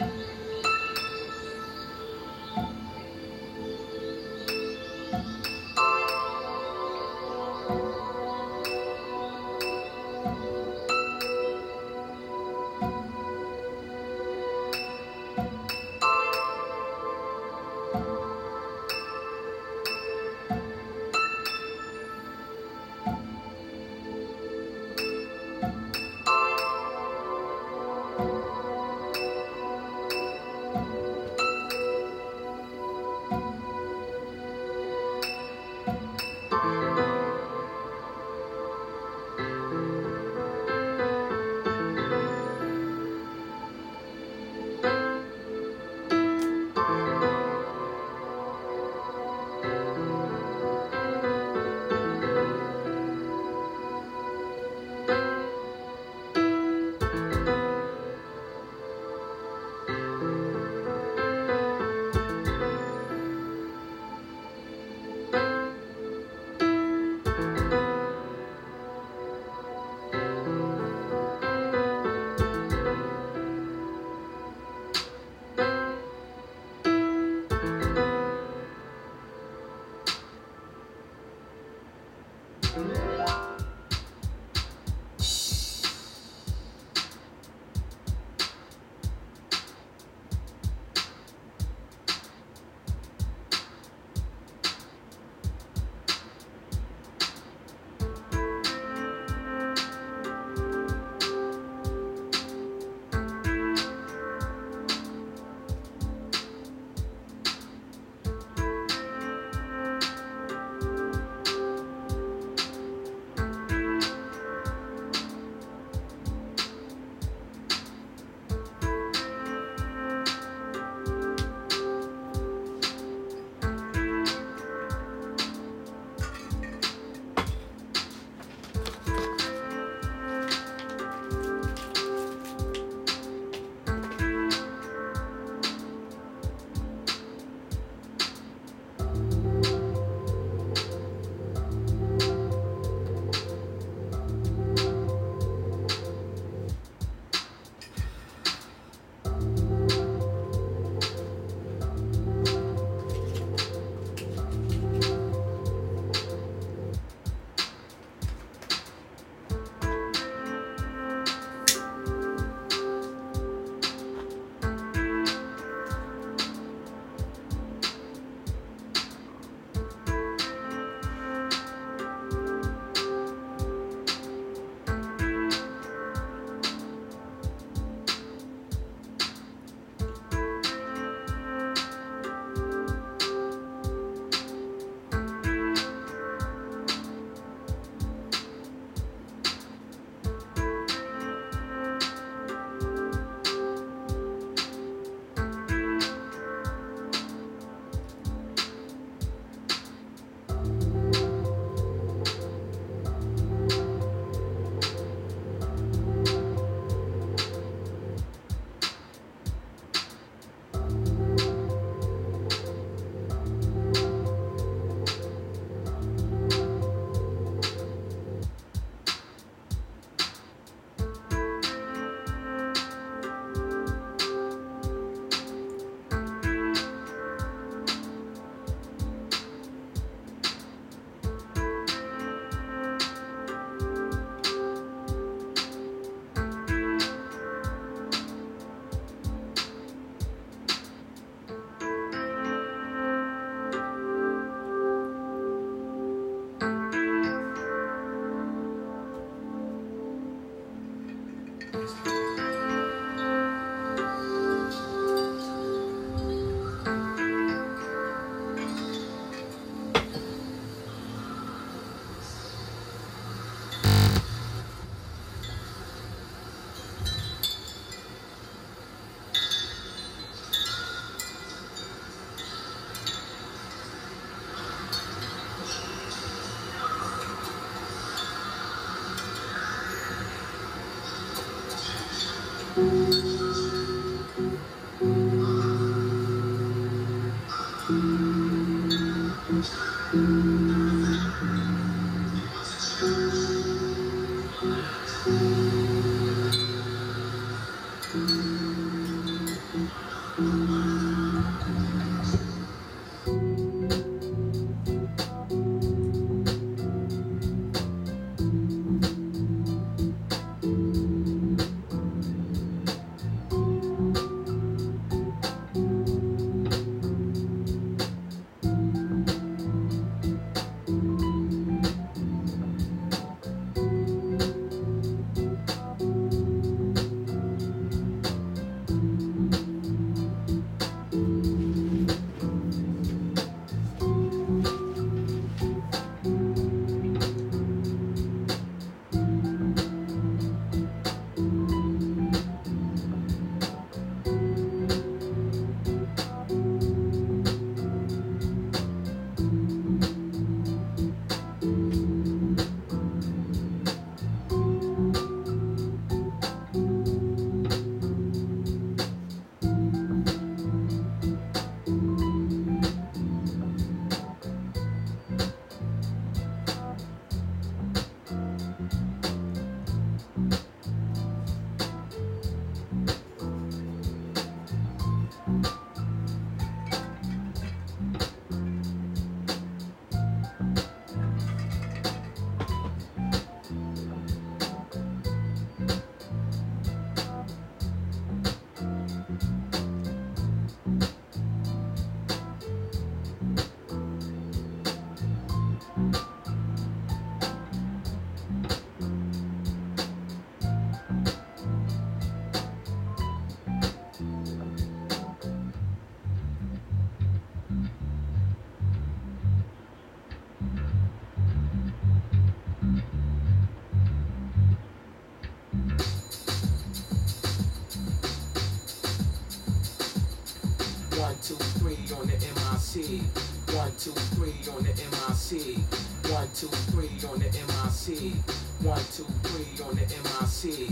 Bye. Thank you. The MIC. One, two, three on the MIC. One, two, three on the MIC. One, two, three on the MIC.